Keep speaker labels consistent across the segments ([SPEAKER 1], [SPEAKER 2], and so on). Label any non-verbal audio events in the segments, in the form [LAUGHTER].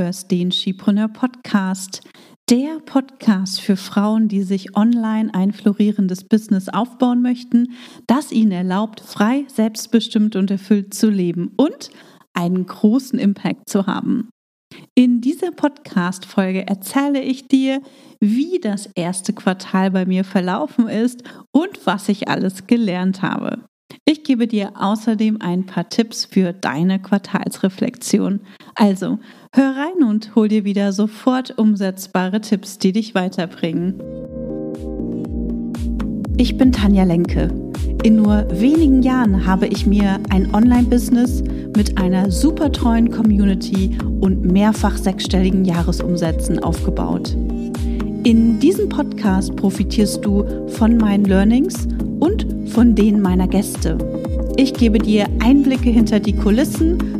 [SPEAKER 1] hörst den Skipreneur Podcast, der Podcast für Frauen, die sich online ein florierendes Business aufbauen möchten, das ihnen erlaubt, frei, selbstbestimmt und erfüllt zu leben und einen großen Impact zu haben. In dieser Podcast-Folge erzähle ich dir, wie das erste Quartal bei mir verlaufen ist und was ich alles gelernt habe. Ich gebe dir außerdem ein paar Tipps für deine Quartalsreflexion. Also, hör rein und hol dir wieder sofort umsetzbare Tipps, die dich weiterbringen. Ich bin Tanja Lenke. In nur wenigen Jahren habe ich mir ein Online-Business mit einer super treuen Community und mehrfach sechsstelligen Jahresumsätzen aufgebaut. In diesem Podcast profitierst du von meinen Learnings und von denen meiner Gäste. Ich gebe dir Einblicke hinter die Kulissen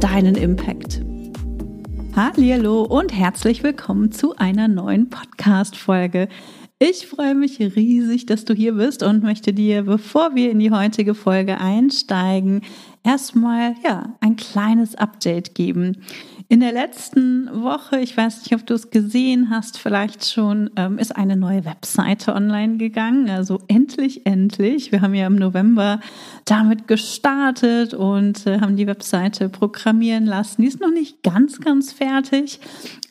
[SPEAKER 1] deinen Impact. Hallo und herzlich willkommen zu einer neuen Podcast-Folge. Ich freue mich riesig, dass du hier bist und möchte dir, bevor wir in die heutige Folge einsteigen, erstmal ja ein kleines Update geben. In der letzten Woche, ich weiß nicht, ob du es gesehen hast, vielleicht schon, ähm, ist eine neue Webseite online gegangen. Also endlich, endlich. Wir haben ja im November damit gestartet und äh, haben die Webseite programmieren lassen. Die ist noch nicht ganz, ganz fertig,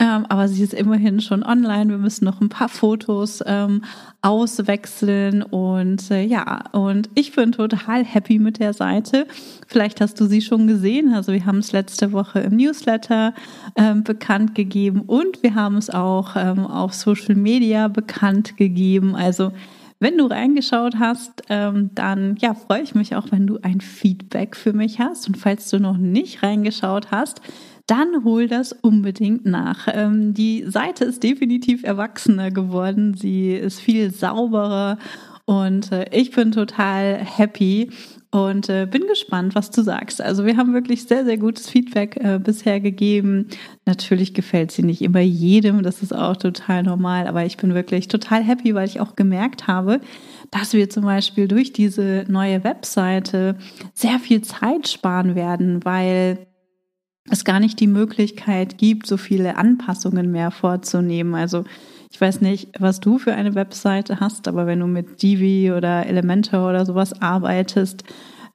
[SPEAKER 1] ähm, aber sie ist immerhin schon online. Wir müssen noch ein paar Fotos ähm, auswechseln und äh, ja, und ich bin total happy mit der Seite. Vielleicht hast du sie schon gesehen. Also wir haben es letzte Woche im Newsletter ähm, bekannt gegeben und wir haben es auch ähm, auf Social Media bekannt gegeben. Also wenn du reingeschaut hast, ähm, dann ja, freue ich mich auch, wenn du ein Feedback für mich hast. Und falls du noch nicht reingeschaut hast, dann hol das unbedingt nach. Ähm, die Seite ist definitiv erwachsener geworden. Sie ist viel sauberer und äh, ich bin total happy und äh, bin gespannt, was du sagst. Also wir haben wirklich sehr, sehr gutes Feedback äh, bisher gegeben. Natürlich gefällt sie nicht immer jedem, das ist auch total normal, aber ich bin wirklich total happy, weil ich auch gemerkt habe, dass wir zum Beispiel durch diese neue Webseite sehr viel Zeit sparen werden, weil es gar nicht die Möglichkeit gibt, so viele Anpassungen mehr vorzunehmen. Also ich weiß nicht, was du für eine Webseite hast, aber wenn du mit Divi oder Elementor oder sowas arbeitest,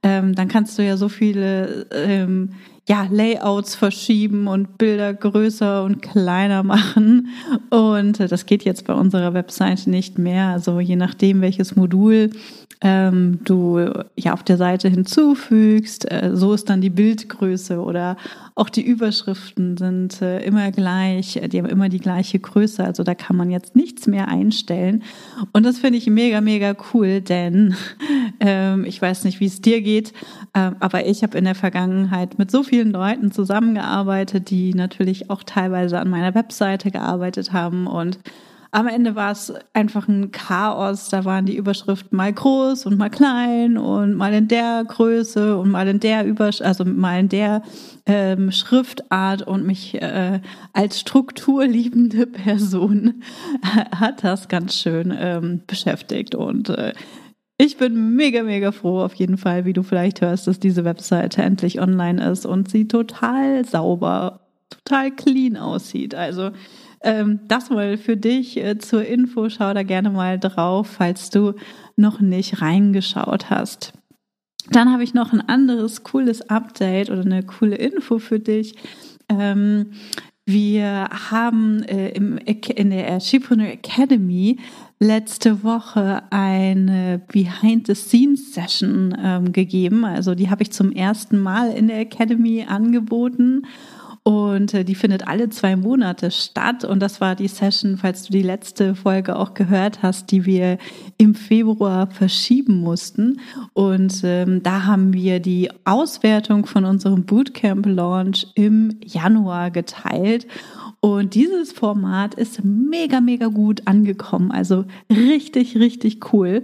[SPEAKER 1] ähm, dann kannst du ja so viele ähm, ja, Layouts verschieben und Bilder größer und kleiner machen. Und äh, das geht jetzt bei unserer Webseite nicht mehr. Also je nachdem, welches Modul ähm, du ja auf der Seite hinzufügst, äh, so ist dann die Bildgröße oder auch die Überschriften sind äh, immer gleich, die haben immer die gleiche Größe, also da kann man jetzt nichts mehr einstellen. Und das finde ich mega, mega cool, denn [LAUGHS] ähm, ich weiß nicht, wie es dir geht, äh, aber ich habe in der Vergangenheit mit so vielen Leuten zusammengearbeitet, die natürlich auch teilweise an meiner Webseite gearbeitet haben. Und am Ende war es einfach ein Chaos. Da waren die Überschriften mal groß und mal klein und mal in der Größe und mal in der Übersch also mal in der ähm, Schriftart. Und mich äh, als strukturliebende [LAUGHS] Person [LAUGHS] hat das ganz schön ähm, beschäftigt. Und äh, ich bin mega, mega froh auf jeden Fall, wie du vielleicht hörst, dass diese Webseite endlich online ist und sie total sauber, total clean aussieht. Also ähm, das mal für dich äh, zur Info. Schau da gerne mal drauf, falls du noch nicht reingeschaut hast. Dann habe ich noch ein anderes cooles Update oder eine coole Info für dich. Ähm, wir haben äh, im, in der Shipreneur Academy letzte Woche eine Behind-the-Scenes-Session ähm, gegeben. Also die habe ich zum ersten Mal in der Academy angeboten. Und äh, die findet alle zwei Monate statt. Und das war die Session, falls du die letzte Folge auch gehört hast, die wir im Februar verschieben mussten. Und ähm, da haben wir die Auswertung von unserem Bootcamp-Launch im Januar geteilt. Und dieses Format ist mega, mega gut angekommen. Also richtig, richtig cool.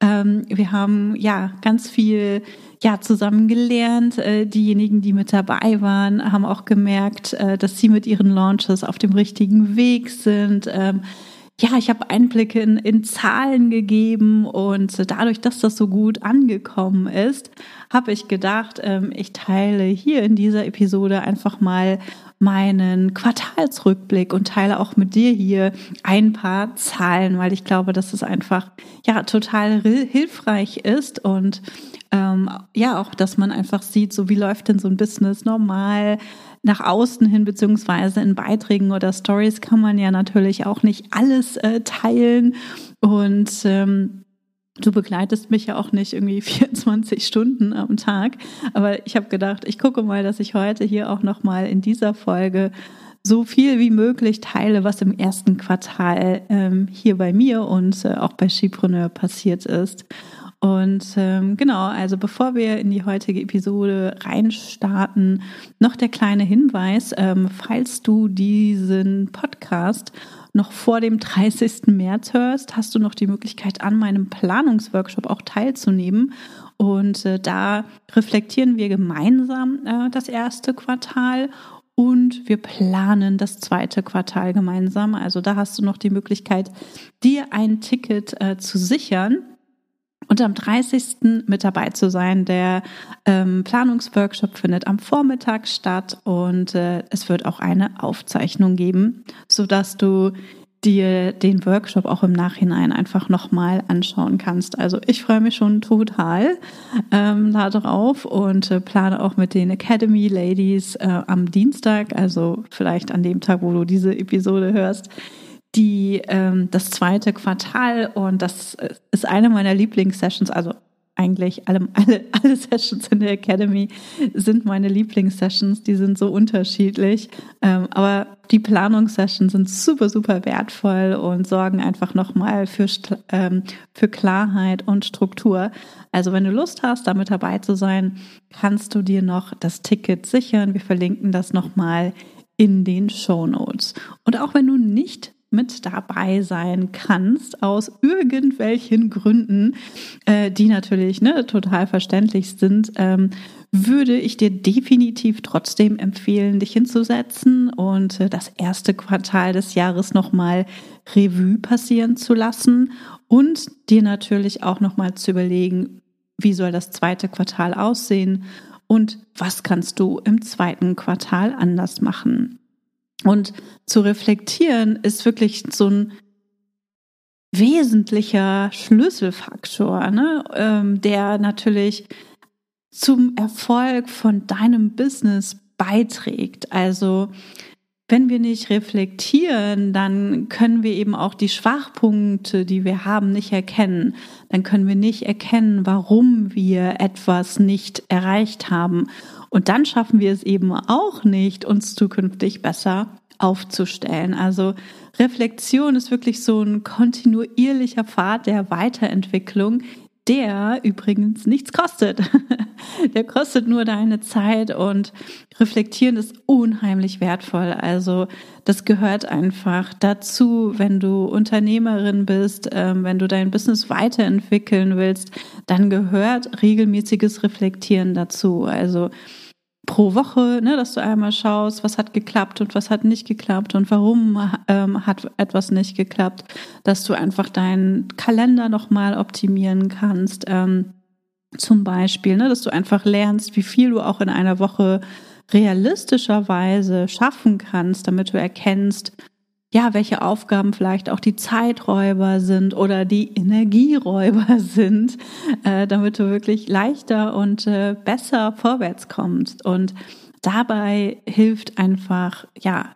[SPEAKER 1] Ähm, wir haben ja ganz viel ja zusammen gelernt. Äh, diejenigen, die mit dabei waren, haben auch gemerkt, äh, dass sie mit ihren Launches auf dem richtigen Weg sind. Ähm, ja, ich habe Einblicke in, in Zahlen gegeben und dadurch, dass das so gut angekommen ist, habe ich gedacht, ähm, ich teile hier in dieser Episode einfach mal meinen Quartalsrückblick und teile auch mit dir hier ein paar Zahlen, weil ich glaube, dass es einfach ja total hilfreich ist und ähm, ja auch, dass man einfach sieht, so wie läuft denn so ein Business normal nach außen hin, beziehungsweise in Beiträgen oder Stories kann man ja natürlich auch nicht alles äh, teilen und ähm, Du begleitest mich ja auch nicht irgendwie [LAUGHS] 24 Stunden am Tag, aber ich habe gedacht, ich gucke mal, dass ich heute hier auch noch mal in dieser Folge so viel wie möglich teile, was im ersten Quartal ähm, hier bei mir und äh, auch bei Skipreneur passiert ist. Und ähm, genau, also bevor wir in die heutige Episode reinstarten, noch der kleine Hinweis, ähm, falls du diesen Podcast noch vor dem 30. März hörst, hast du noch die Möglichkeit, an meinem Planungsworkshop auch teilzunehmen. Und äh, da reflektieren wir gemeinsam äh, das erste Quartal und wir planen das zweite Quartal gemeinsam. Also da hast du noch die Möglichkeit, dir ein Ticket äh, zu sichern und am 30. mit dabei zu sein. Der ähm, Planungsworkshop findet am Vormittag statt und äh, es wird auch eine Aufzeichnung geben, sodass du dir den Workshop auch im Nachhinein einfach nochmal anschauen kannst. Also ich freue mich schon total ähm, darauf und äh, plane auch mit den Academy Ladies äh, am Dienstag, also vielleicht an dem Tag, wo du diese Episode hörst, die ähm, das zweite Quartal und das ist eine meiner Lieblingssessions, also eigentlich alle, [LAUGHS] alle, alle Sessions in der Academy sind meine Lieblingssessions, die sind so unterschiedlich. Ähm, aber die Planungssessions sind super, super wertvoll und sorgen einfach nochmal für, ähm, für Klarheit und Struktur. Also wenn du Lust hast, damit dabei zu sein, kannst du dir noch das Ticket sichern. Wir verlinken das nochmal in den Show Notes. Und auch wenn du nicht mit dabei sein kannst, aus irgendwelchen Gründen, äh, die natürlich ne, total verständlich sind, ähm, würde ich dir definitiv trotzdem empfehlen, dich hinzusetzen und äh, das erste Quartal des Jahres nochmal Revue passieren zu lassen und dir natürlich auch nochmal zu überlegen, wie soll das zweite Quartal aussehen und was kannst du im zweiten Quartal anders machen. Und zu reflektieren ist wirklich so ein wesentlicher Schlüsselfaktor, ne? Ähm, der natürlich zum Erfolg von deinem Business beiträgt. Also wenn wir nicht reflektieren, dann können wir eben auch die Schwachpunkte, die wir haben, nicht erkennen. Dann können wir nicht erkennen, warum wir etwas nicht erreicht haben. Und dann schaffen wir es eben auch nicht, uns zukünftig besser aufzustellen. Also Reflexion ist wirklich so ein kontinuierlicher Pfad der Weiterentwicklung, der übrigens nichts kostet. [LAUGHS] der kostet nur deine Zeit und reflektieren ist unheimlich wertvoll. Also das gehört einfach dazu, wenn du Unternehmerin bist, ähm, wenn du dein Business weiterentwickeln willst, dann gehört regelmäßiges Reflektieren dazu. Also pro Woche, ne, dass du einmal schaust, was hat geklappt und was hat nicht geklappt und warum ähm, hat etwas nicht geklappt, dass du einfach deinen Kalender nochmal optimieren kannst. Ähm, zum Beispiel, ne, dass du einfach lernst, wie viel du auch in einer Woche realistischerweise schaffen kannst, damit du erkennst, ja, welche Aufgaben vielleicht auch die Zeiträuber sind oder die Energieräuber [LAUGHS] sind, äh, damit du wirklich leichter und äh, besser vorwärts kommst. Und dabei hilft einfach, ja,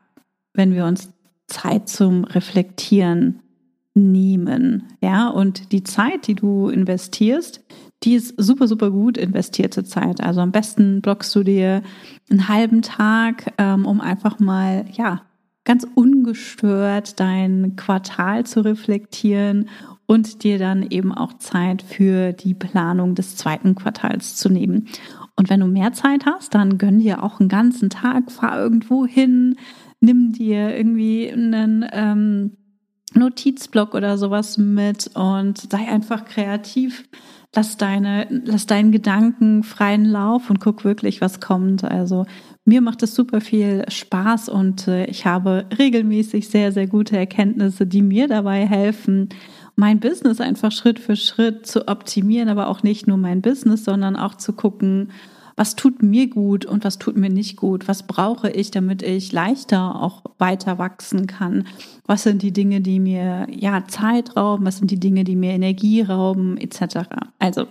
[SPEAKER 1] wenn wir uns Zeit zum Reflektieren nehmen, ja, und die Zeit, die du investierst, die ist super, super gut investierte Zeit. Also am besten blockst du dir einen halben Tag, ähm, um einfach mal, ja, ganz ungestört dein Quartal zu reflektieren und dir dann eben auch Zeit für die Planung des zweiten Quartals zu nehmen. Und wenn du mehr Zeit hast, dann gönn dir auch einen ganzen Tag, fahr irgendwo hin, nimm dir irgendwie einen ähm, Notizblock oder sowas mit und sei einfach kreativ. Lass deine, lass deinen Gedanken freien Lauf und guck wirklich, was kommt. Also mir macht es super viel Spaß und äh, ich habe regelmäßig sehr, sehr gute Erkenntnisse, die mir dabei helfen, mein Business einfach Schritt für Schritt zu optimieren, aber auch nicht nur mein Business, sondern auch zu gucken, was tut mir gut und was tut mir nicht gut, was brauche ich, damit ich leichter auch weiter wachsen kann, was sind die Dinge, die mir ja Zeit rauben, was sind die Dinge, die mir Energie rauben, etc. Also,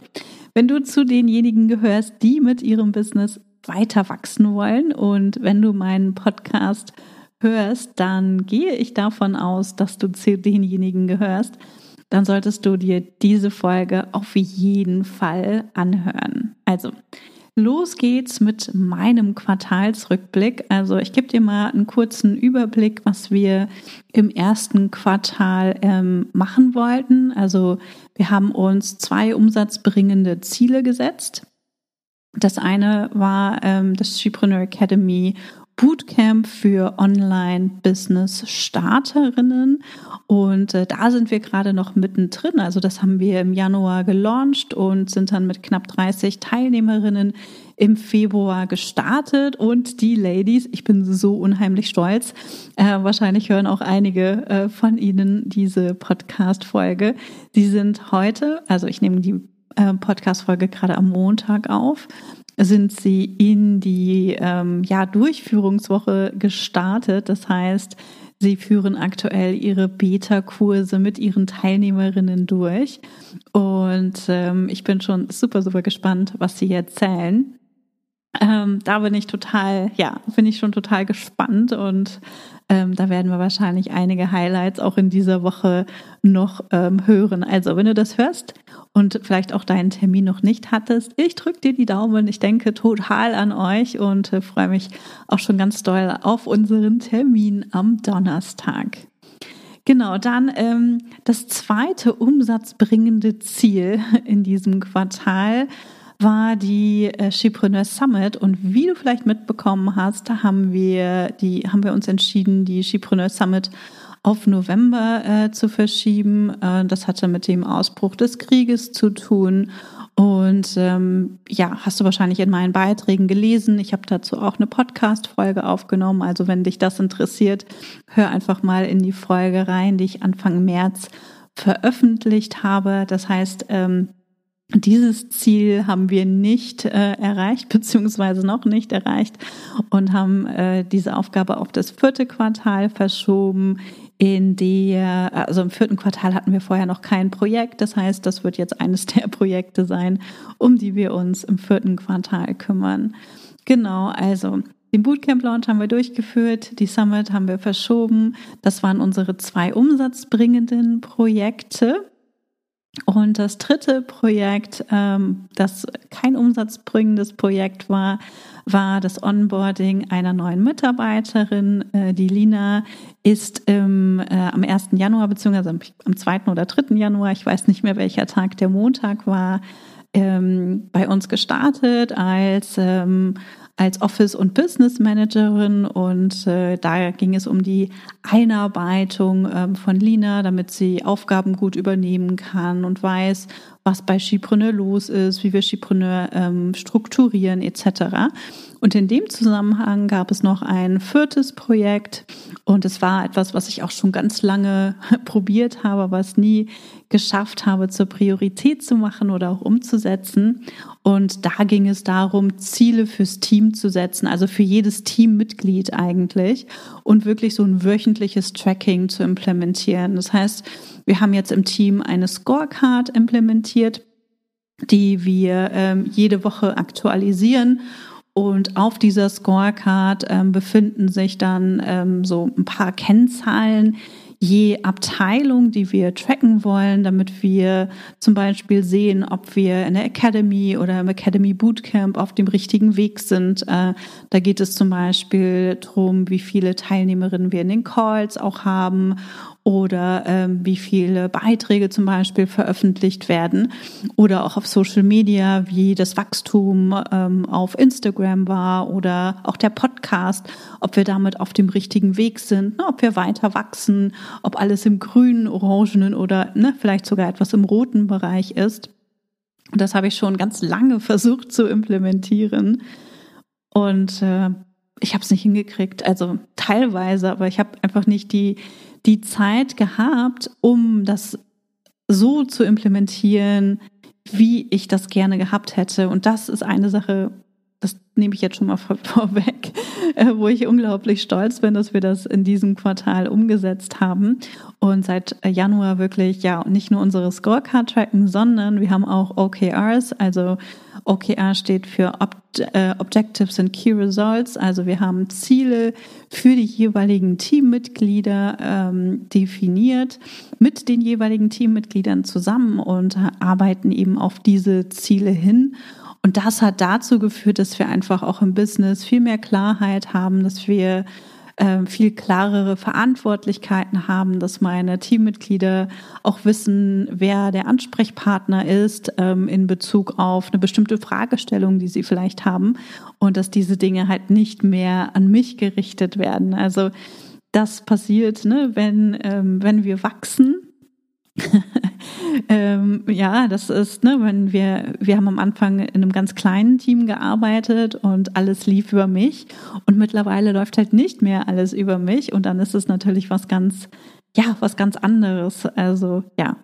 [SPEAKER 1] wenn du zu denjenigen gehörst, die mit ihrem Business weiter wachsen wollen und wenn du meinen Podcast hörst, dann gehe ich davon aus, dass du zu denjenigen gehörst, dann solltest du dir diese Folge auf jeden Fall anhören. Also, los geht's mit meinem Quartalsrückblick. Also, ich gebe dir mal einen kurzen Überblick, was wir im ersten Quartal ähm, machen wollten. Also, wir haben uns zwei umsatzbringende Ziele gesetzt. Das eine war ähm, das Shepreneur Academy Bootcamp für Online-Business-Starterinnen. Und äh, da sind wir gerade noch mittendrin. Also das haben wir im Januar gelauncht und sind dann mit knapp 30 Teilnehmerinnen im Februar gestartet. Und die Ladies, ich bin so unheimlich stolz, äh, wahrscheinlich hören auch einige äh, von Ihnen diese Podcast-Folge. Die sind heute, also ich nehme die äh, Podcast-Folge gerade am Montag auf, sind sie in die ähm, ja, Durchführungswoche gestartet. Das heißt, sie führen aktuell ihre Beta-Kurse mit ihren Teilnehmerinnen durch. Und ähm, ich bin schon super, super gespannt, was sie erzählen. Ähm, da bin ich total, ja, bin ich schon total gespannt und ähm, da werden wir wahrscheinlich einige Highlights auch in dieser Woche noch ähm, hören. Also, wenn du das hörst und vielleicht auch deinen Termin noch nicht hattest, ich drücke dir die Daumen. Ich denke total an euch und äh, freue mich auch schon ganz doll auf unseren Termin am Donnerstag. Genau, dann ähm, das zweite umsatzbringende Ziel in diesem Quartal war die äh, Skipreneur Summit und wie du vielleicht mitbekommen hast, haben wir die haben wir uns entschieden, die Skipreneur Summit auf November äh, zu verschieben. Äh, das hatte mit dem Ausbruch des Krieges zu tun. Und ähm, ja, hast du wahrscheinlich in meinen Beiträgen gelesen. Ich habe dazu auch eine Podcast-Folge aufgenommen. Also wenn dich das interessiert, hör einfach mal in die Folge rein, die ich Anfang März veröffentlicht habe. Das heißt, ähm, dieses Ziel haben wir nicht äh, erreicht, [LAUGHS] beziehungsweise noch nicht erreicht und haben äh, diese Aufgabe auf das vierte Quartal verschoben. In der, also im vierten Quartal hatten wir vorher noch kein Projekt. Das heißt, das wird jetzt eines [LAUGHS] der Projekte sein, um die wir uns im vierten Quartal kümmern. Genau, also den Bootcamp Launch haben wir durchgeführt, die Summit haben wir verschoben. Das waren unsere zwei umsatzbringenden Projekte. Und das dritte Projekt, ähm, das kein umsatzbringendes Projekt war, war das Onboarding einer neuen Mitarbeiterin. Äh, die Lina ist im, äh, am 1. Januar, beziehungsweise am, am 2. oder 3. Januar, ich weiß nicht mehr, welcher Tag der Montag war, ähm, bei uns gestartet als ähm, als Office- und Business Managerin und äh, da ging es um die Einarbeitung ähm, von Lina, damit sie Aufgaben gut übernehmen kann und weiß, was bei Skipreneur los ist, wie wir Skipreneur ähm, strukturieren etc. Und in dem Zusammenhang gab es noch ein viertes Projekt und es war etwas, was ich auch schon ganz lange [LAUGHS] probiert habe, es nie geschafft habe, zur Priorität zu machen oder auch umzusetzen. Und da ging es darum, Ziele fürs Team zu setzen, also für jedes Teammitglied eigentlich und wirklich so ein wöchentliches Tracking zu implementieren. Das heißt, wir haben jetzt im Team eine Scorecard implementiert, die wir ähm, jede Woche aktualisieren. Und auf dieser Scorecard ähm, befinden sich dann ähm, so ein paar Kennzahlen, je Abteilung, die wir tracken wollen, damit wir zum Beispiel sehen, ob wir in der Academy oder im Academy Bootcamp auf dem richtigen Weg sind. Äh, da geht es zum Beispiel darum, wie viele Teilnehmerinnen wir in den Calls auch haben oder ähm, wie viele Beiträge zum Beispiel veröffentlicht werden oder auch auf Social Media, wie das Wachstum ähm, auf Instagram war oder auch der Podcast, ob wir damit auf dem richtigen Weg sind, ne, ob wir weiter wachsen, ob alles im grünen, orangenen oder ne, vielleicht sogar etwas im roten Bereich ist. Das habe ich schon ganz lange [LAUGHS] versucht zu implementieren. Und äh, ich habe es nicht hingekriegt, also teilweise, aber ich habe einfach nicht die, die Zeit gehabt, um das so zu implementieren, wie ich das gerne gehabt hätte. Und das ist eine Sache, das nehme ich jetzt schon mal vor, [LAUGHS] vorweg, äh, wo ich unglaublich stolz bin, dass wir das in diesem Quartal umgesetzt haben. Und seit äh, Januar wirklich ja nicht nur unsere Scorecard tracken, sondern wir haben auch OKRs, also OKR steht für Ob äh, Objectives and Key Results, also wir haben Ziele für die jeweiligen Teammitglieder ähm, definiert mit den jeweiligen Teammitgliedern zusammen und arbeiten eben auf diese Ziele hin. Und das hat dazu geführt, dass wir einfach auch im Business viel mehr Klarheit haben, dass wir äh, viel klarere Verantwortlichkeiten haben, dass meine Teammitglieder auch wissen, wer der Ansprechpartner ist ähm, in Bezug auf eine bestimmte Fragestellung, die sie vielleicht haben und dass diese Dinge halt nicht mehr an mich gerichtet werden. Also das passiert, ne, wenn, ähm, wenn wir wachsen, [LAUGHS] ähm, ja, das ist, ne, wenn wir, wir haben am Anfang in einem ganz kleinen Team gearbeitet und alles lief über mich und mittlerweile läuft halt nicht mehr alles über mich und dann ist es natürlich was ganz, ja, was ganz anderes. Also ja,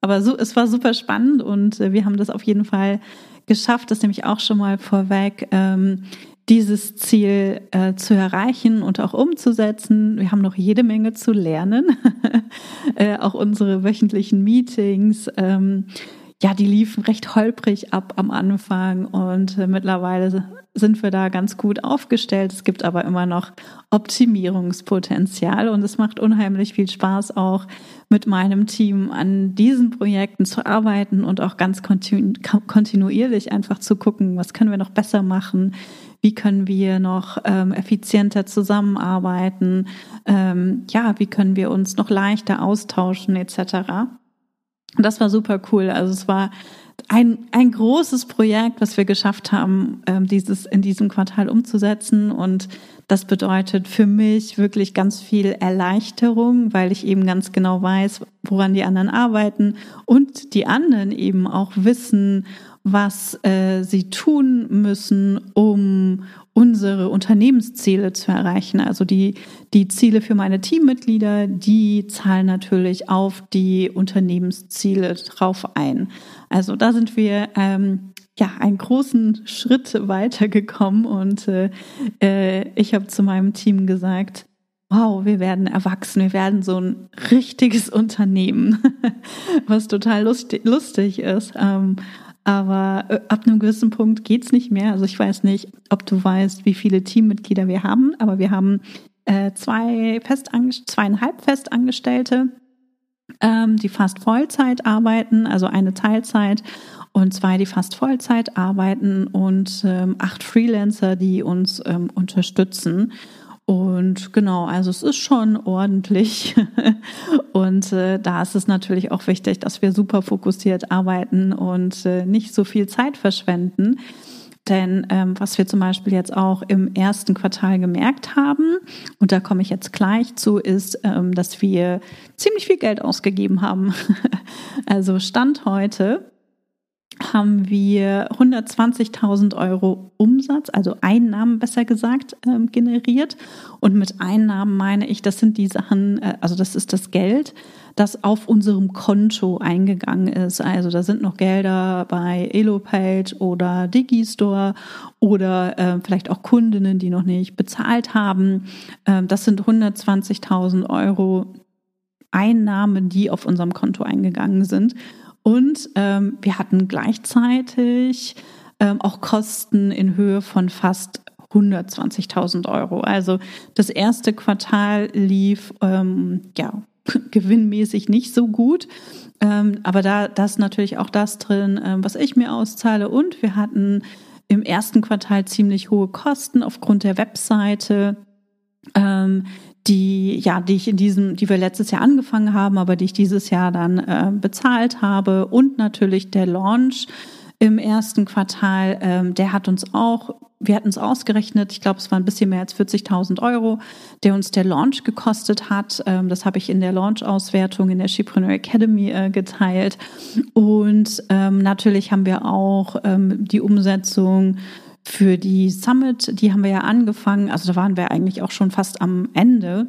[SPEAKER 1] aber so, es war super spannend und äh, wir haben das auf jeden Fall geschafft, das nämlich auch schon mal vorweg. Ähm, dieses Ziel äh, zu erreichen und auch umzusetzen. Wir haben noch jede Menge zu lernen. [LAUGHS] äh, auch unsere wöchentlichen Meetings, ähm, ja, die liefen recht holprig ab am Anfang und äh, mittlerweile sind wir da ganz gut aufgestellt. Es gibt aber immer noch Optimierungspotenzial und es macht unheimlich viel Spaß auch mit meinem Team an diesen Projekten zu arbeiten und auch ganz kontinu kontinuierlich einfach zu gucken, was können wir noch besser machen, wie können wir noch ähm, effizienter zusammenarbeiten, ähm, ja, wie können wir uns noch leichter austauschen etc. Und das war super cool. Also es war ein, ein großes Projekt, was wir geschafft haben, ähm, dieses in diesem Quartal umzusetzen. Und das bedeutet für mich wirklich ganz viel Erleichterung, weil ich eben ganz genau weiß, woran die anderen arbeiten und die anderen eben auch wissen, was äh, sie tun müssen, um unsere Unternehmensziele zu erreichen. Also die, die Ziele für meine Teammitglieder, die zahlen natürlich auf die Unternehmensziele drauf ein. Also da sind wir ähm, ja einen großen Schritt weitergekommen und äh, äh ich habe zu meinem Team gesagt, wow, wir werden erwachsen, wir werden so ein richtiges Unternehmen, [LAUGHS] was total lustig, lustig ist. Ähm, aber äh, ab einem gewissen Punkt geht's nicht mehr. Also ich weiß nicht, ob du weißt, wie viele Teammitglieder wir haben, aber wir haben äh, zwei Festangestellte, zweieinhalb Festangestellte, ähm, die fast Vollzeit arbeiten, also eine Teilzeit und zwei, die fast Vollzeit arbeiten und ähm, acht Freelancer, die uns ähm, unterstützen. Und genau, also es ist schon ordentlich. [LAUGHS] und äh, da ist es natürlich auch wichtig, dass wir super fokussiert arbeiten und äh, nicht so viel Zeit verschwenden. Denn ähm, was wir zum Beispiel jetzt auch im ersten Quartal gemerkt haben, und da komme ich jetzt gleich zu, ist, ähm, dass wir ziemlich viel Geld ausgegeben haben. [LAUGHS] also Stand heute haben wir 120.000 Euro Umsatz, also Einnahmen besser gesagt, ähm, generiert. Und mit Einnahmen meine ich, das sind die Sachen, äh, also das ist das Geld, das auf unserem Konto eingegangen ist. Also da sind noch Gelder bei Elopage oder Digistore oder äh, vielleicht auch Kundinnen, die noch nicht bezahlt haben. Ähm, das sind 120.000 Euro Einnahmen, die auf unserem Konto eingegangen sind. Und ähm, wir hatten gleichzeitig ähm, auch Kosten in Höhe von fast 120.000 Euro. Also das erste Quartal lief ähm, ja [LAUGHS] gewinnmäßig nicht so gut. Ähm, aber da, da ist natürlich auch das drin, ähm, was ich mir auszahle. Und wir hatten im ersten Quartal ziemlich hohe Kosten aufgrund der Webseite. Die ja, die ich in diesem, die wir letztes Jahr angefangen haben, aber die ich dieses Jahr dann äh, bezahlt habe und natürlich der Launch im ersten Quartal, ähm, der hat uns auch, wir hatten es ausgerechnet, ich glaube, es war ein bisschen mehr als 40.000 Euro, der uns der Launch gekostet hat. Ähm, das habe ich in der Launch-Auswertung in der Shepreneur Academy äh, geteilt. Und ähm, natürlich haben wir auch ähm, die Umsetzung für die Summit, die haben wir ja angefangen, also da waren wir eigentlich auch schon fast am Ende.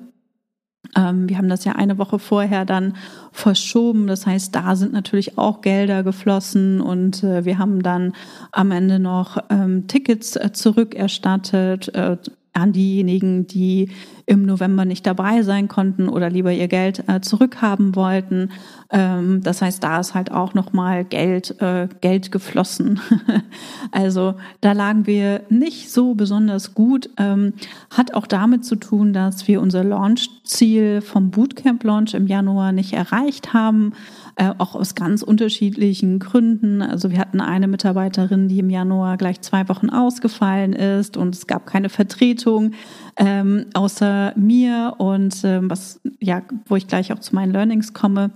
[SPEAKER 1] Ähm, wir haben das ja eine Woche vorher dann verschoben. Das heißt, da sind natürlich auch Gelder geflossen und äh, wir haben dann am Ende noch ähm, Tickets äh, zurückerstattet äh, an diejenigen, die im November nicht dabei sein konnten oder lieber ihr Geld äh, zurückhaben wollten. Ähm, das heißt, da ist halt auch nochmal Geld, äh, Geld geflossen. [LAUGHS] also da lagen wir nicht so besonders gut. Ähm, hat auch damit zu tun, dass wir unser Launch-Ziel vom Bootcamp-Launch im Januar nicht erreicht haben äh, auch aus ganz unterschiedlichen Gründen. Also wir hatten eine Mitarbeiterin, die im Januar gleich zwei Wochen ausgefallen ist und es gab keine Vertretung ähm, außer mir und ähm, was ja, wo ich gleich auch zu meinen Learnings komme.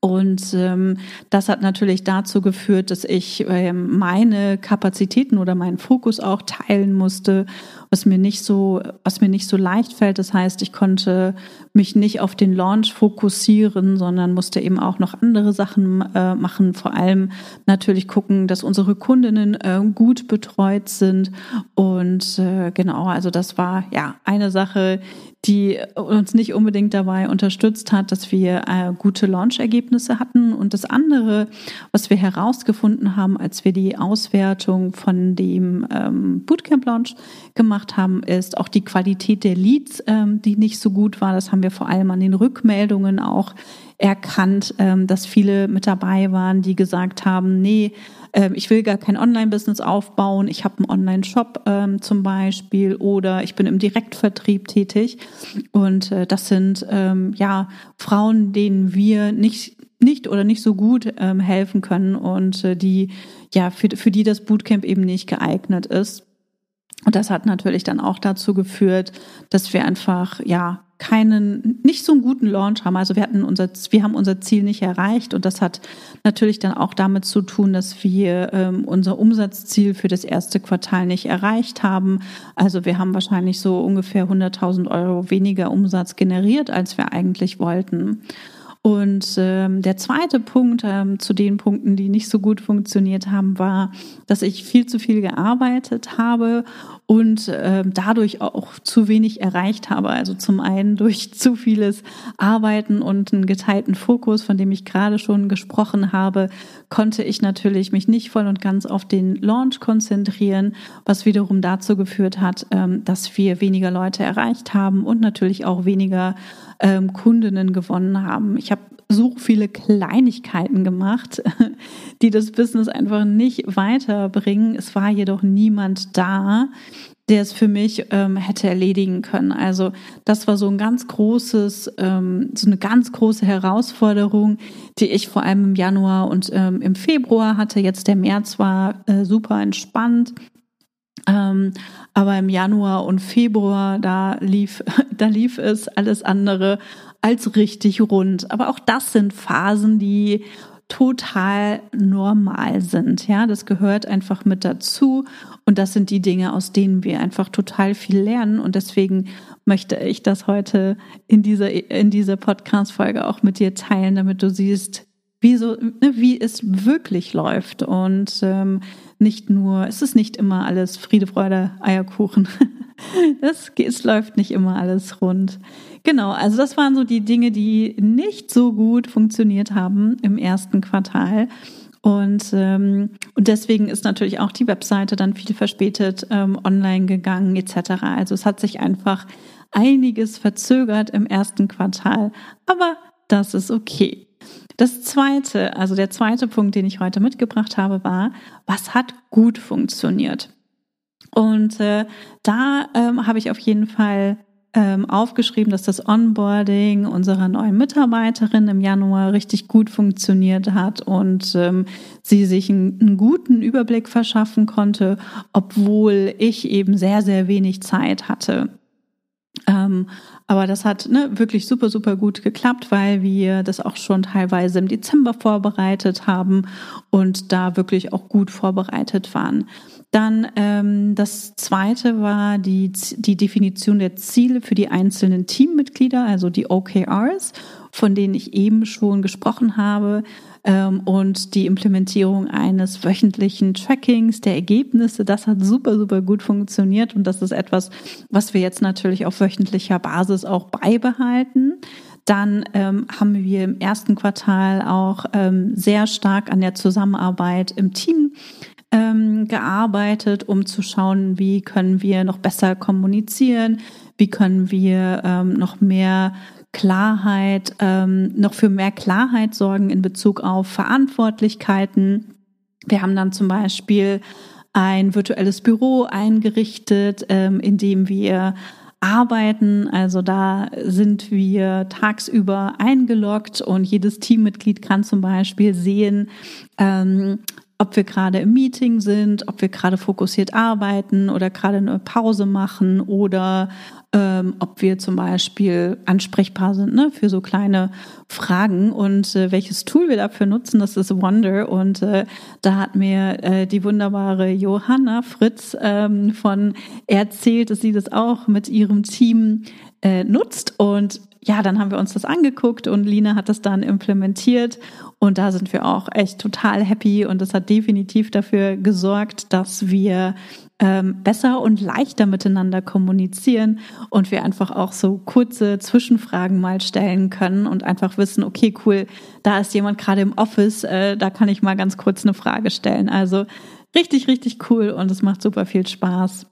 [SPEAKER 1] Und ähm, das hat natürlich dazu geführt, dass ich ähm, meine Kapazitäten oder meinen Fokus auch teilen musste, was mir nicht so, was mir nicht so leicht fällt. Das heißt, ich konnte mich nicht auf den Launch fokussieren, sondern musste eben auch noch andere Sachen äh, machen. Vor allem natürlich gucken, dass unsere Kundinnen äh, gut betreut sind. Und äh, genau, also das war ja eine Sache, die uns nicht unbedingt dabei unterstützt hat, dass wir äh, gute Launch-Ergebnisse hatten. Und das andere, was wir herausgefunden haben, als wir die Auswertung von dem ähm, Bootcamp-Launch gemacht haben, ist auch die Qualität der Leads, ähm, die nicht so gut war. Das haben wir vor allem an den Rückmeldungen auch erkannt, ähm, dass viele mit dabei waren, die gesagt haben, nee, ähm, ich will gar kein Online-Business aufbauen, ich habe einen Online-Shop ähm, zum Beispiel oder ich bin im Direktvertrieb tätig. Und äh, das sind ähm, ja Frauen, denen wir nicht nicht oder nicht so gut ähm, helfen können und äh, die ja für, für die das Bootcamp eben nicht geeignet ist. Und das hat natürlich dann auch dazu geführt, dass wir einfach ja keinen, nicht so einen guten Launch haben. Also wir hatten unser, wir haben unser Ziel nicht erreicht und das hat natürlich dann auch damit zu tun, dass wir ähm, unser Umsatzziel für das erste Quartal nicht erreicht haben. Also wir haben wahrscheinlich so ungefähr 100.000 Euro weniger Umsatz generiert, als wir eigentlich wollten. Und ähm, der zweite Punkt ähm, zu den Punkten, die nicht so gut funktioniert haben, war, dass ich viel zu viel gearbeitet habe und äh, dadurch auch zu wenig erreicht habe. Also zum einen durch [LAUGHS] zu vieles Arbeiten und einen geteilten Fokus, von dem ich gerade schon gesprochen habe, konnte ich natürlich mich nicht voll und ganz auf den Launch konzentrieren, was wiederum dazu geführt hat, ähm, dass wir weniger Leute erreicht haben und natürlich auch weniger ähm, Kundinnen gewonnen haben. Ich habe so viele Kleinigkeiten gemacht, [LAUGHS] die das Business einfach nicht weiterbringen. Es war jedoch niemand da, der es für mich ähm, hätte erledigen können. Also das war so ein ganz großes, ähm, so eine ganz große Herausforderung, die ich vor allem im Januar und ähm, im Februar hatte. Jetzt der März war äh, super entspannt. Ähm, aber im Januar und Februar, da lief, [LAUGHS] da lief es alles andere als richtig rund. Aber auch das sind Phasen, die total normal sind. Ja, das gehört einfach mit dazu. Und das sind die Dinge, aus denen wir einfach total viel lernen. Und deswegen möchte ich das heute in dieser, in dieser Podcast-Folge auch mit dir teilen, damit du siehst, wie so, ne, wie es wirklich läuft. Und ähm, nicht nur, es ist nicht immer alles Friede, Freude, Eierkuchen. [LAUGHS] Es, es läuft nicht immer alles rund. Genau, also das waren so die Dinge, die nicht so gut funktioniert haben im ersten Quartal. Und, ähm, und deswegen ist natürlich auch die Webseite dann viel verspätet ähm, online gegangen etc. Also es hat sich einfach einiges verzögert im ersten Quartal, aber das ist okay. Das zweite, also der zweite Punkt, den ich heute mitgebracht habe, war, was hat gut funktioniert? Und äh, da ähm, habe ich auf jeden Fall ähm, aufgeschrieben, dass das Onboarding unserer neuen Mitarbeiterin im Januar richtig gut funktioniert hat und ähm, sie sich einen, einen guten Überblick verschaffen konnte, obwohl ich eben sehr, sehr wenig Zeit hatte. Ähm, aber das hat ne, wirklich super, super gut geklappt, weil wir das auch schon teilweise im Dezember vorbereitet haben und da wirklich auch gut vorbereitet waren. Dann ähm, das zweite war die, die Definition der Ziele für die einzelnen Teammitglieder, also die OKRs, von denen ich eben schon gesprochen habe ähm, und die Implementierung eines wöchentlichen Trackings der Ergebnisse. Das hat super, super gut funktioniert und das ist etwas, was wir jetzt natürlich auf wöchentlicher Basis auch beibehalten. Dann ähm, haben wir im ersten Quartal auch ähm, sehr stark an der Zusammenarbeit im Team ähm, gearbeitet, um zu schauen, wie können wir noch besser kommunizieren, wie können wir ähm, noch mehr Klarheit, ähm, noch für mehr Klarheit sorgen in Bezug auf Verantwortlichkeiten. Wir haben dann zum Beispiel ein virtuelles Büro eingerichtet, ähm, in dem wir arbeiten. Also da sind wir tagsüber eingeloggt und jedes Teammitglied kann zum Beispiel sehen, ähm, ob wir gerade im Meeting sind, ob wir gerade fokussiert arbeiten oder gerade eine Pause machen oder ähm, ob wir zum Beispiel ansprechbar sind ne, für so kleine Fragen und äh, welches Tool wir dafür nutzen, das ist Wonder. Und äh, da hat mir äh, die wunderbare Johanna Fritz ähm, von erzählt, dass sie das auch mit ihrem Team äh, nutzt. Und ja, dann haben wir uns das angeguckt und Lina hat das dann implementiert. Und da sind wir auch echt total happy. Und das hat definitiv dafür gesorgt, dass wir ähm, besser und leichter miteinander kommunizieren und wir einfach auch so kurze Zwischenfragen mal stellen können und einfach wissen, okay, cool, da ist jemand gerade im Office, äh, da kann ich mal ganz kurz eine Frage stellen. Also richtig, richtig cool und es macht super viel Spaß.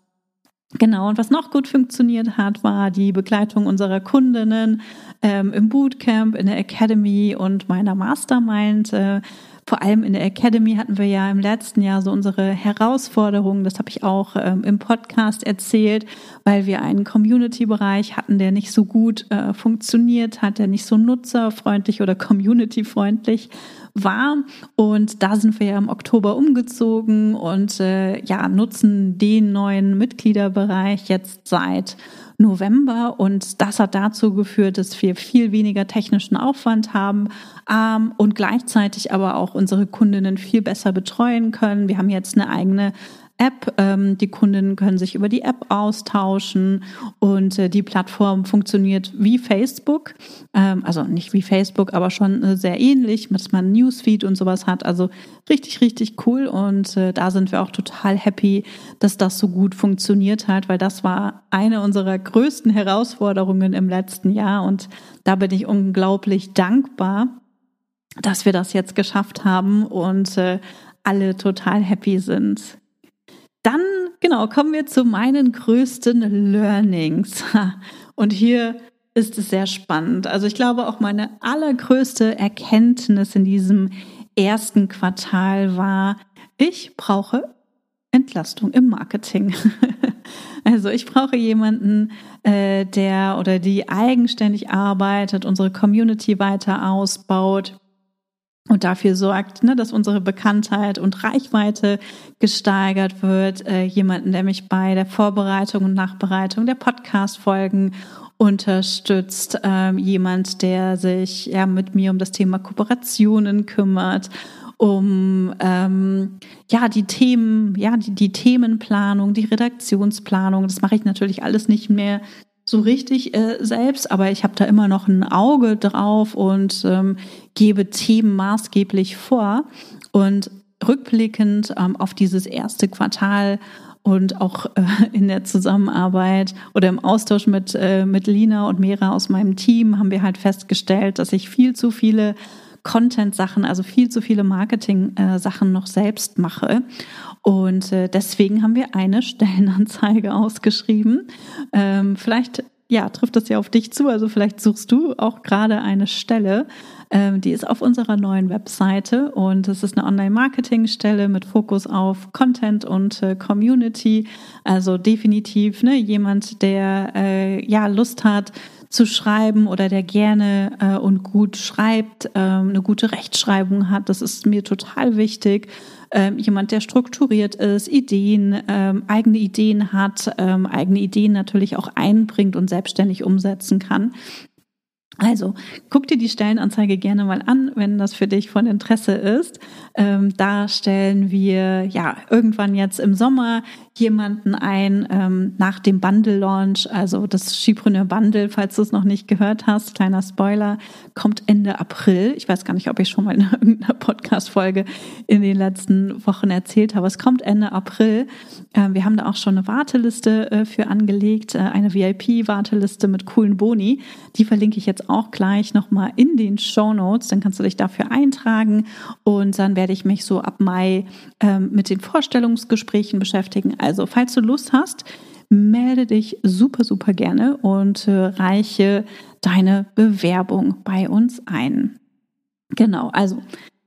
[SPEAKER 1] Genau, und was noch gut funktioniert hat, war die Begleitung unserer Kundinnen ähm, im Bootcamp, in der Academy und meiner Mastermind. Äh, vor allem in der Academy hatten wir ja im letzten Jahr so unsere Herausforderungen. Das habe ich auch ähm, im Podcast erzählt, weil wir einen Community-Bereich hatten, der nicht so gut äh, funktioniert hat, der nicht so nutzerfreundlich oder [LAUGHS] community-freundlich war. Und da sind wir ja im Oktober umgezogen und äh, ja, nutzen den neuen Mitgliederbereich jetzt seit November und das hat dazu geführt, dass wir viel weniger technischen Aufwand haben ähm, und gleichzeitig aber auch unsere Kundinnen viel besser betreuen können. Wir haben jetzt eine eigene App. Ähm, die Kundinnen können sich über die App austauschen und äh, die Plattform funktioniert wie Facebook. Ähm, also nicht wie Facebook, aber schon äh, sehr ähnlich, dass man Newsfeed und sowas hat. Also richtig, richtig cool und äh, da sind wir auch total happy, dass das so gut funktioniert hat, weil das war eine unserer größten Herausforderungen im letzten Jahr und da bin ich unglaublich dankbar, dass wir das jetzt geschafft haben und äh, alle total happy sind. Dann, genau, kommen wir zu meinen größten Learnings. [LAUGHS] Und hier ist es sehr spannend. Also ich glaube, auch meine allergrößte Erkenntnis in diesem ersten Quartal war, ich brauche Entlastung im Marketing. [LAUGHS] Also ich brauche jemanden, äh, der oder die eigenständig arbeitet, unsere Community weiter ausbaut, und dafür sorgt, ne, dass unsere Bekanntheit und Reichweite gesteigert wird. Äh, jemanden, der mich bei der Vorbereitung und Nachbereitung der Podcast-Folgen unterstützt. Ähm, jemand, der sich ja mit mir um das Thema Kooperationen kümmert um ähm, ja die Themen, ja die, die Themenplanung, die Redaktionsplanung. Das mache ich natürlich alles nicht mehr so richtig äh, selbst, aber ich habe da immer noch ein Auge drauf und ähm, gebe Themen maßgeblich vor. Und rückblickend ähm, auf dieses erste Quartal und auch äh, in der Zusammenarbeit oder im Austausch mit, äh, mit Lina und Mera aus meinem Team haben wir halt festgestellt, dass ich viel zu viele Content-Sachen, also viel zu viele Marketing-Sachen noch selbst mache. Und äh, deswegen haben wir eine [LAUGHS] Stellenanzeige ausgeschrieben. Ähm, vielleicht ja, trifft das ja auf dich zu. Also vielleicht suchst du auch gerade eine Stelle. Ähm, die ist auf unserer neuen Webseite und es ist eine Online-Marketing-Stelle mit Fokus auf Content und äh, Community. Also definitiv ne, jemand, der äh, ja Lust hat, zu schreiben oder der gerne äh, und gut schreibt, ähm, eine gute Rechtschreibung hat. Das ist mir total wichtig. Ähm, jemand, der strukturiert ist, Ideen, ähm, eigene Ideen hat, ähm, eigene Ideen natürlich auch einbringt und selbstständig umsetzen kann. Also guck dir die Stellenanzeige gerne mal an, wenn das für dich von Interesse ist. Ähm, da stellen wir ja irgendwann jetzt im Sommer jemanden ein ähm, nach dem Bundle-Launch, also das Skipreneur Bundle, falls du es noch nicht gehört hast, kleiner Spoiler, kommt Ende April. Ich weiß gar nicht, ob ich schon mal in [LAUGHS] irgendeiner Podcast-Folge in den letzten Wochen erzählt habe. Es kommt Ende April. Äh, wir haben da auch schon eine Warteliste äh, für angelegt, äh, eine VIP-Warteliste mit coolen Boni. Die verlinke ich jetzt auch gleich nochmal in den Show Notes. Dann kannst du dich dafür eintragen und dann werde ich mich so ab Mai ähm, mit den Vorstellungsgesprächen beschäftigen also, falls du Lust hast, melde dich super, super gerne und äh, reiche deine Bewerbung bei uns ein. Genau, also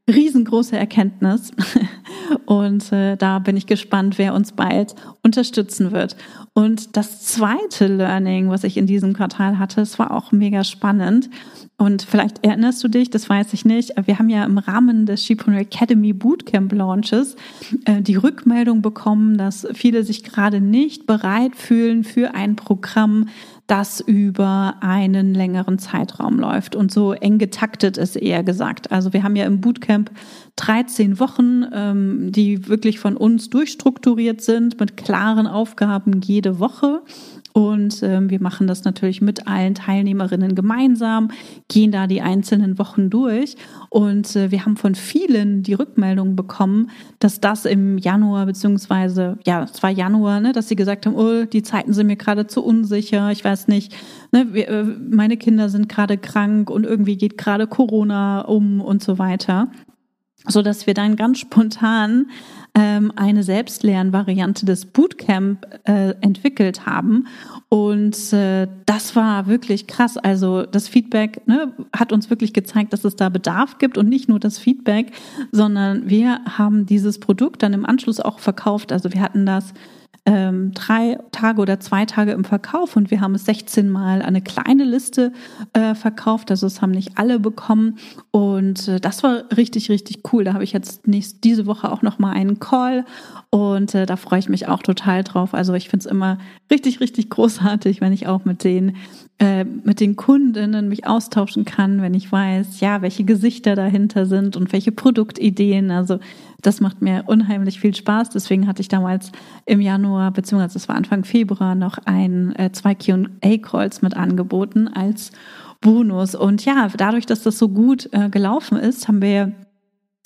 [SPEAKER 1] riesengroße Erkenntnis [LAUGHS] und äh, da bin ich gespannt, wer uns bald unterstützen wird. Und das zweite Learning, was ich in diesem Quartal hatte, es war auch mega spannend. Und vielleicht erinnerst du dich, das weiß ich nicht, wir haben ja im Rahmen des Shipreneur Academy Bootcamp Launches äh, die Rückmeldung bekommen, dass viele sich gerade nicht bereit fühlen für ein Programm, das über einen längeren Zeitraum läuft und so eng getaktet ist, eher gesagt. Also wir haben ja im Bootcamp 13 Wochen, ähm, die wirklich von uns durchstrukturiert sind mit klaren Aufgaben jede Woche. Und ähm, wir machen das natürlich mit allen Teilnehmerinnen gemeinsam, gehen da die einzelnen Wochen durch. Und äh, wir haben von vielen die Rückmeldung bekommen, dass das im Januar, beziehungsweise, ja, es war Januar, ne, dass sie gesagt haben, oh, die Zeiten sind mir gerade zu unsicher, ich weiß nicht, ne, wir, äh, meine Kinder sind gerade krank und irgendwie geht gerade Corona um und so weiter. So dass wir dann ganz spontan ähm, eine Selbstlernvariante des Bootcamp äh, entwickelt haben. Und äh, das war wirklich krass. Also das Feedback ne, hat uns wirklich gezeigt, dass es da Bedarf gibt und nicht nur das Feedback, sondern wir haben dieses Produkt dann im Anschluss auch verkauft. Also wir hatten das ähm, drei Tage oder zwei Tage im Verkauf und wir haben es 16 Mal eine kleine Liste äh, verkauft. Also es haben nicht alle bekommen und äh, das war richtig, richtig cool. Da habe ich jetzt nächst, diese Woche auch noch mal einen Call und äh, da freue ich mich auch total drauf. Also ich finde es immer richtig, richtig großartig, wenn ich auch mit den äh, mit den Kundinnen mich austauschen kann, wenn ich weiß, ja, welche Gesichter dahinter sind und welche Produktideen. Also das macht mir unheimlich viel Spaß. Deswegen hatte ich damals im Januar, beziehungsweise es war Anfang Februar, noch ein äh, zwei Q&A-Calls mit angeboten als Bonus. Und ja, dadurch, dass das so gut äh, gelaufen ist, haben wir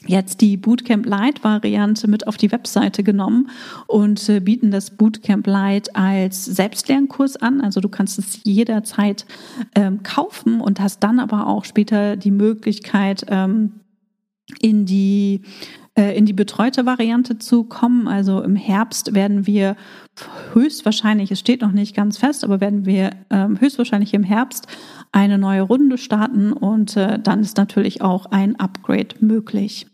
[SPEAKER 1] jetzt die Bootcamp Lite Variante mit auf die Webseite genommen und äh, bieten das Bootcamp Lite als Selbstlernkurs an. Also du kannst es jederzeit ähm, kaufen und hast dann aber auch später die Möglichkeit, ähm, in die äh, in die betreute Variante zu kommen. Also im Herbst werden wir höchstwahrscheinlich, es steht noch nicht ganz fest, aber werden wir ähm, höchstwahrscheinlich im Herbst eine neue Runde starten und äh, dann ist natürlich auch ein Upgrade möglich.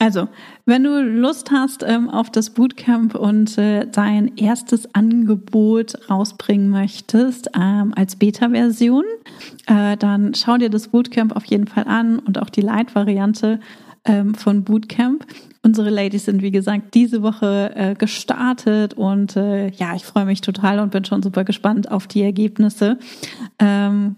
[SPEAKER 1] Also, wenn du Lust hast ähm, auf das Bootcamp und äh, dein erstes Angebot rausbringen möchtest ähm, als Beta-Version, äh, dann schau dir das Bootcamp auf jeden Fall an und auch die Light-Variante ähm, von Bootcamp. Unsere Ladies sind, wie gesagt, diese Woche äh, gestartet und äh, ja, ich freue mich total und bin schon super gespannt auf die Ergebnisse. Ähm,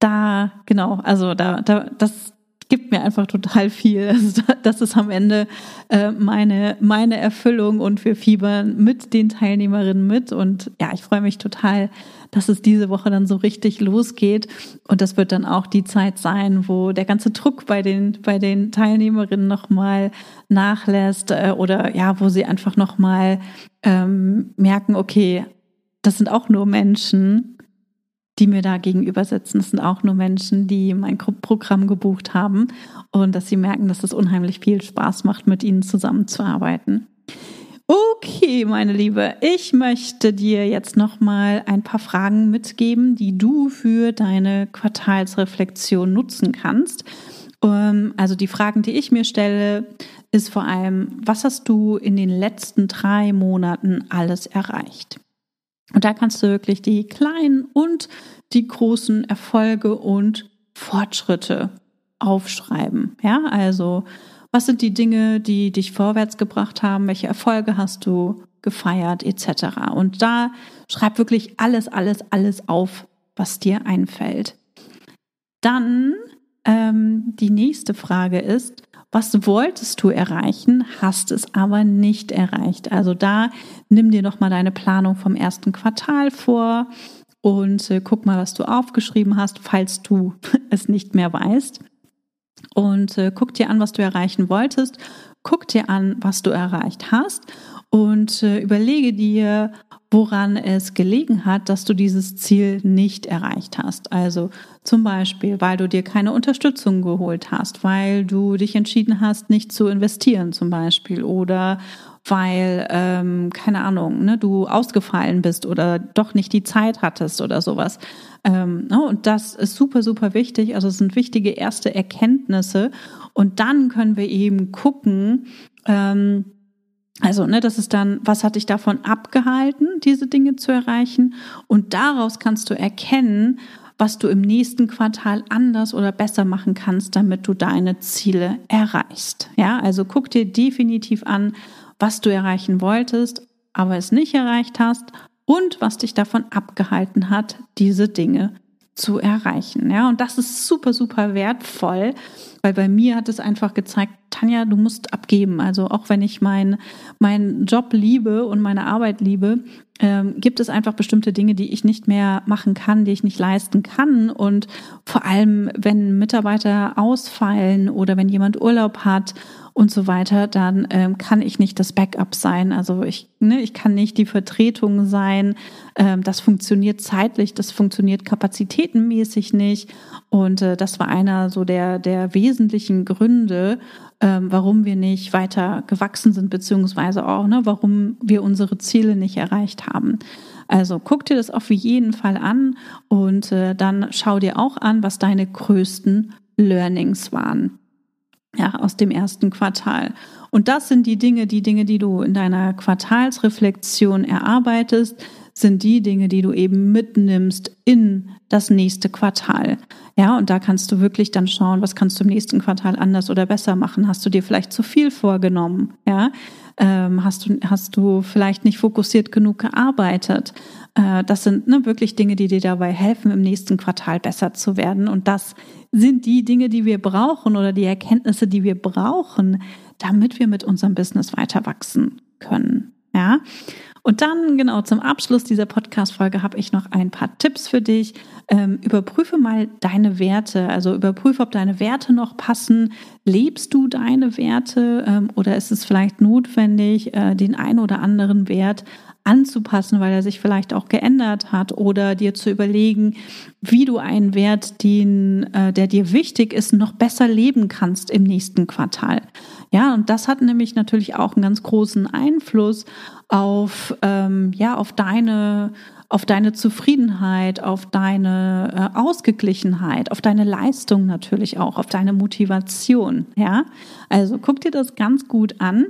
[SPEAKER 1] da, genau, also da, da, das, gibt mir einfach total viel. [LAUGHS] Das ist am Ende äh, meine, meine Erfüllung und wir fiebern mit den Teilnehmerinnen mit. Und ja, ich freue mich total, dass es diese Woche dann so richtig losgeht. Und das wird dann auch die Zeit sein, wo der ganze Druck bei den, bei den Teilnehmerinnen nochmal nachlässt äh, oder ja, wo sie einfach nochmal ähm, merken, okay, das sind auch nur Menschen die mir da gegenüber sitzen. Das sind auch nur Menschen, die mein Programm gebucht haben und dass sie merken, dass es unheimlich viel Spaß macht, mit ihnen zusammenzuarbeiten. Okay, meine Liebe, ich möchte dir jetzt noch mal ein paar Fragen mitgeben, die du für deine Quartalsreflexion nutzen kannst. Ähm, also die Fragen, die ich mir stelle, ist vor allem, was hast du in den letzten drei Monaten alles erreicht? Und da kannst du wirklich die kleinen und die großen Erfolge und Fortschritte aufschreiben. Ja, also was sind die Dinge, die dich vorwärts gebracht haben? Welche Erfolge hast du gefeiert etc. Und da schreib wirklich alles, alles, alles auf, was dir einfällt. Dann ähm, die nächste Frage ist, was wolltest du erreichen, hast es aber nicht erreicht. Also da nimm dir noch mal deine Planung vom ersten Quartal vor und äh, guck mal, was du aufgeschrieben hast, falls du [LAUGHS] es nicht mehr weißt. Und äh, guck dir an, was du erreichen wolltest. Guck dir an, was du erreicht hast und äh, überlege dir, woran es gelegen hat, dass du dieses Ziel nicht erreicht hast. Also zum Beispiel, weil du dir keine Unterstützung geholt hast, weil du dich entschieden hast, nicht zu investieren zum Beispiel oder weil, ähm, keine Ahnung, ne, du ausgefallen bist oder doch nicht die Zeit hattest oder sowas. Ähm, ne, und das ist super, super wichtig. Also es sind wichtige erste Erkenntnisse. Und dann können wir eben gucken, ähm, also, ne, das ist dann, was hat dich davon abgehalten, diese Dinge zu erreichen? Und daraus kannst du erkennen, was du im nächsten Quartal anders oder besser machen kannst, damit du deine Ziele erreichst. Ja, also guck dir definitiv an, was du erreichen wolltest, aber es nicht erreicht hast und was dich davon abgehalten hat, diese Dinge zu erreichen. Ja, und das ist super, super wertvoll, weil bei mir hat es einfach gezeigt, Tanja, du musst abgeben. Also auch wenn ich meinen mein Job liebe und meine Arbeit liebe, ähm, gibt es einfach bestimmte Dinge, die ich nicht mehr machen kann, die ich nicht leisten kann. Und vor allem, wenn Mitarbeiter ausfallen oder wenn jemand Urlaub hat und so weiter, dann ähm, kann ich nicht das Backup sein. Also ich, ne, ich kann nicht die Vertretung sein. Ähm, das funktioniert zeitlich, das funktioniert kapazitätenmäßig nicht. Und äh, das war einer so der, der wesentlichen Gründe, ähm, warum wir nicht weiter gewachsen sind, beziehungsweise auch, ne, warum wir unsere Ziele nicht erreicht haben. Also guck dir das auf jeden Fall an und äh, dann schau dir auch an, was deine größten Learnings waren ja, aus dem ersten Quartal. Und das sind die Dinge, die Dinge, die du in deiner Quartalsreflexion erarbeitest, sind die Dinge, die du eben mitnimmst in das nächste Quartal. Ja, und da kannst du wirklich dann schauen, was kannst du im nächsten Quartal anders oder besser machen? Hast du dir vielleicht zu viel vorgenommen? Ja, ähm, hast du, hast du vielleicht nicht fokussiert genug gearbeitet? Äh, das sind ne, wirklich Dinge, die dir dabei helfen, im nächsten Quartal besser zu werden. Und das sind die Dinge, die wir brauchen oder die Erkenntnisse, die wir brauchen, damit wir mit unserem Business weiter wachsen können. Ja. Und dann, genau, zum Abschluss dieser Podcast-Folge habe ich noch ein paar Tipps für dich. Ähm, überprüfe mal deine Werte. Also überprüfe, ob deine Werte noch passen. Lebst du deine Werte ähm, oder ist es vielleicht notwendig, äh, den einen oder anderen Wert anzupassen, weil er sich vielleicht auch geändert hat oder dir zu überlegen, wie du einen Wert, den, äh, der dir wichtig ist, noch besser leben kannst im nächsten Quartal. Ja, und das hat nämlich natürlich auch einen ganz großen Einfluss auf, ähm, ja, auf deine, auf deine Zufriedenheit, auf deine äh, Ausgeglichenheit, auf deine Leistung natürlich auch, auf deine Motivation. Ja, also guck dir das ganz gut an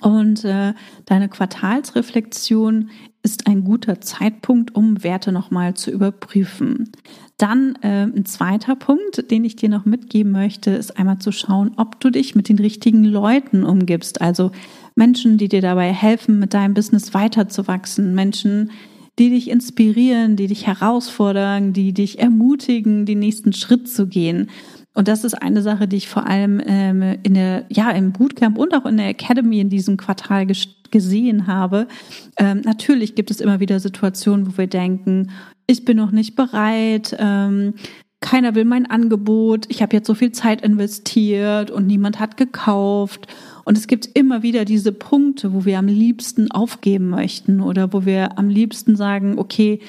[SPEAKER 1] und äh, deine Quartalsreflexion ist ein guter Zeitpunkt, um Werte nochmal zu überprüfen. Dann äh, ein zweiter Punkt, den ich dir noch mitgeben möchte, ist einmal zu schauen, ob du dich mit den richtigen Leuten umgibst. Also Menschen, die dir dabei helfen, mit deinem Business weiterzuwachsen. Menschen, die dich inspirieren, die dich herausfordern, die dich ermutigen, den nächsten Schritt zu gehen. Und das ist eine Sache, die ich vor allem ähm, in der, ja, im Bootcamp und auch in der Academy in diesem Quartal gesehen habe. Ähm, natürlich gibt es immer wieder Situationen, wo wir denken, ich bin noch nicht bereit, ähm, keiner will mein Angebot, ich habe jetzt so viel Zeit investiert und niemand hat gekauft. Und es gibt immer wieder diese Punkte, wo wir am liebsten aufgeben möchten oder wo wir am liebsten sagen, okay,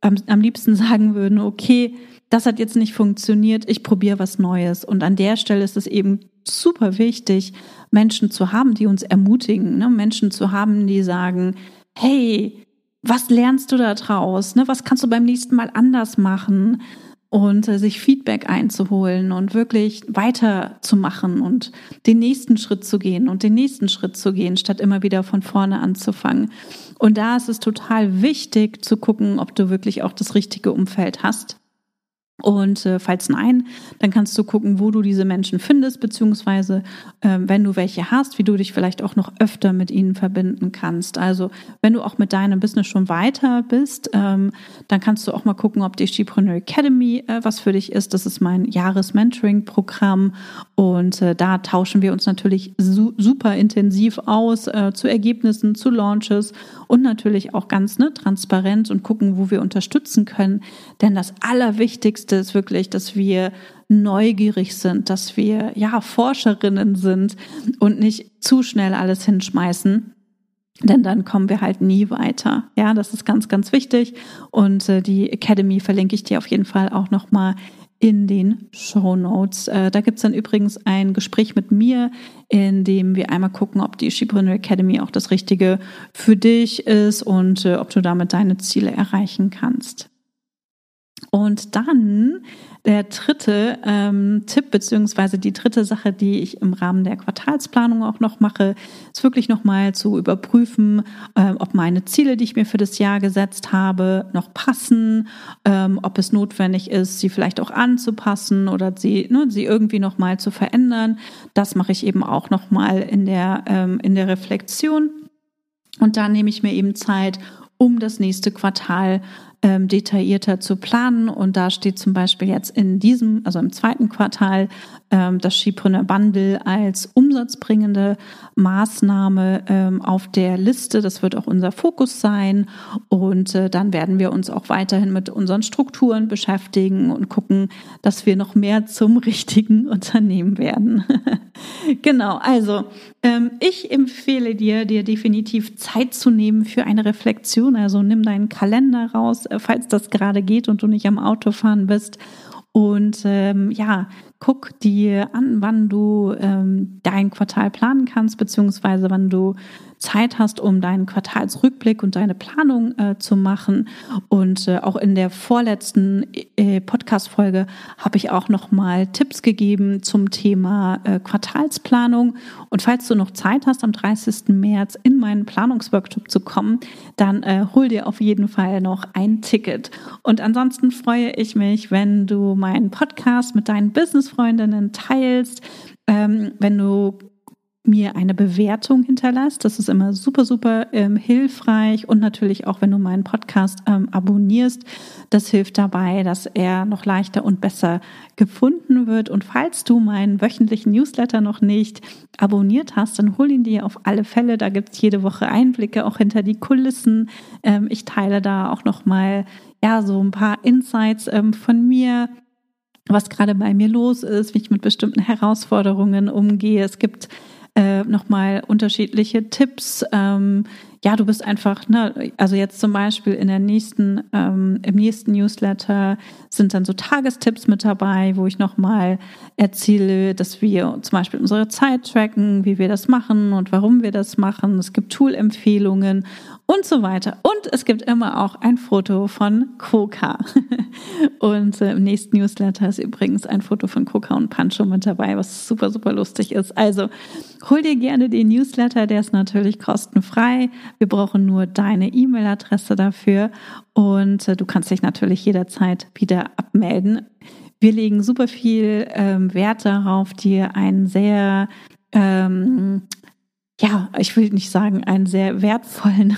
[SPEAKER 1] am, am liebsten sagen würden, okay, das hat jetzt nicht funktioniert, ich probiere was Neues. Und an der Stelle ist es eben super wichtig, Menschen zu haben, die uns ermutigen, ne? Menschen zu haben, die sagen, hey, was lernst du da draus? Ne? Was kannst du beim nächsten Mal anders machen? Und äh, sich Feedback einzuholen und wirklich weiterzumachen und den nächsten Schritt zu gehen und den nächsten Schritt zu gehen, statt immer wieder von vorne anzufangen. Und da ist es total wichtig zu gucken, ob du wirklich auch das richtige Umfeld hast und äh, falls nein, dann kannst du gucken, wo du diese Menschen findest, beziehungsweise äh, wenn du welche hast, wie du dich vielleicht auch noch öfter mit ihnen verbinden kannst. Also wenn du auch mit deinem Business schon weiter bist, ähm, dann kannst du auch mal gucken, ob die Skipreneur Academy äh, was für dich ist. Das ist mein Jahres-Mentoring-Programm und äh, da tauschen wir uns natürlich su super intensiv aus äh, zu Ergebnissen, zu Launches und natürlich auch ganz ne, transparent und gucken, wo wir unterstützen können. Denn das Allerwichtigste ist wirklich, dass wir neugierig sind, dass wir ja Forscherinnen sind und nicht zu schnell alles hinschmeißen. Denn dann kommen wir halt nie weiter. Ja, das ist ganz, ganz wichtig. Und äh, die Academy verlinke ich dir auf jeden Fall auch nochmal in den Show Notes. Äh, da gibt es dann übrigens ein Gespräch mit mir, in dem wir einmal gucken, ob die Skipreneur Academy auch das Richtige für dich ist und äh, ob du damit deine Ziele erreichen kannst. Und dann der dritte ähm, Tipp beziehungsweise die dritte Sache, die ich im Rahmen der Quartalsplanung auch noch mache, ist wirklich nochmal zu überprüfen, äh, ob meine Ziele, die ich mir für das Jahr gesetzt habe, noch passen, ähm, ob es notwendig ist, sie vielleicht auch anzupassen oder sie, ne, sie irgendwie nochmal zu verändern. Das mache ich eben auch nochmal in der, ähm, in der Reflexion. Und da nehme ich mir eben Zeit, um das nächste Quartal ähm, detaillierter zu planen. Und da steht zum Beispiel jetzt in diesem, also im zweiten Quartal, ähm, das Skipreneur Bundle als umsatzbringende Maßnahme ähm, auf der Liste. Das wird auch unser Fokus sein. Und äh, dann werden wir uns auch weiterhin mit unseren Strukturen beschäftigen und gucken, dass wir noch mehr zum [LAUGHS] richtigen Unternehmen werden. [LAUGHS] genau, also ähm, ich empfehle dir, dir definitiv Zeit zu nehmen für eine Reflexion. Also nimm deinen Kalender raus, falls das gerade geht und du nicht am Autofahren bist. Und ähm, ja, guck dir an, wann du ähm, dein Quartal planen kannst, beziehungsweise wann du Zeit hast, um deinen Quartalsrückblick und deine Planung äh, zu machen. Und äh, auch in der vorletzten äh, Podcast-Folge habe ich auch nochmal Tipps gegeben zum Thema äh, Quartalsplanung. Und falls du noch Zeit hast, am 30. März in meinen Planungsworkshop zu kommen, dann äh, hol dir auf jeden Fall noch ein Ticket. Und ansonsten freue ich mich, wenn du meinen Podcast mit deinen Business-Freundinnen teilst. Ähm, wenn du mir eine Bewertung hinterlässt. Das ist immer super, super ähm, hilfreich und natürlich auch, wenn du meinen Podcast ähm, abonnierst. Das hilft dabei, dass er noch leichter und besser gefunden wird. Und falls du meinen wöchentlichen Newsletter noch nicht abonniert hast, dann hol ihn dir auf alle Fälle. Da gibt es jede Woche Einblicke auch hinter die Kulissen. Ähm, ich teile da auch noch mal ja so ein paar Insights ähm, von mir was gerade bei mir los ist, wie ich mit bestimmten Herausforderungen umgehe. Es gibt äh, nochmal unterschiedliche Tipps. Ähm, ja, du bist einfach, ne, also jetzt zum Beispiel in der nächsten, ähm, im nächsten Newsletter sind dann so Tagestipps mit dabei, wo ich nochmal erzähle, dass wir zum Beispiel unsere Zeit tracken, wie wir das machen und warum wir das machen. Es gibt Tool-Empfehlungen und so weiter. Und es gibt immer auch ein Foto von Koka. [LAUGHS] Und äh, im nächsten Newsletter ist übrigens ein Foto von Koka und Pancho mit dabei, was super, super lustig ist. Also hol dir gerne den Newsletter, der ist natürlich kostenfrei. Wir brauchen nur deine E-Mail-Adresse dafür und äh, du kannst dich natürlich jederzeit wieder abmelden. Wir legen super viel ähm, Wert darauf, dir einen sehr ähm, ja, ich will nicht sagen, einen sehr wertvollen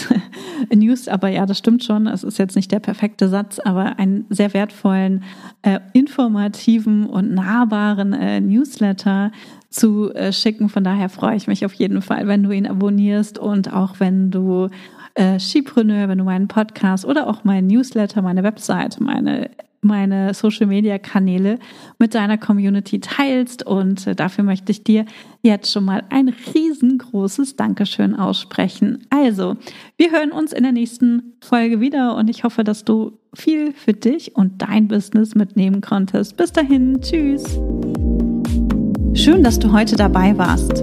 [SPEAKER 1] [LAUGHS] News, aber ja, das stimmt schon. Es ist jetzt nicht der perfekte Satz, aber einen sehr wertvollen, äh, informativen und nahbaren äh, Newsletter zu äh, schicken. Von daher freue ich mich auf jeden Fall, wenn du ihn abonnierst und auch wenn du äh, Skipreneur, wenn du meinen Podcast oder auch meinen Newsletter, meine Website, meine meine Social Media Kanäle mit deiner Community teilst. Und äh, dafür möchte ich dir jetzt schon mal ein riesengroßes großes Dankeschön aussprechen. Also, wir hören uns in der nächsten Folge wieder und ich hoffe, dass du viel für dich und dein Business mitnehmen konntest. Bis dahin, tschüss. Schön, dass du heute dabei warst.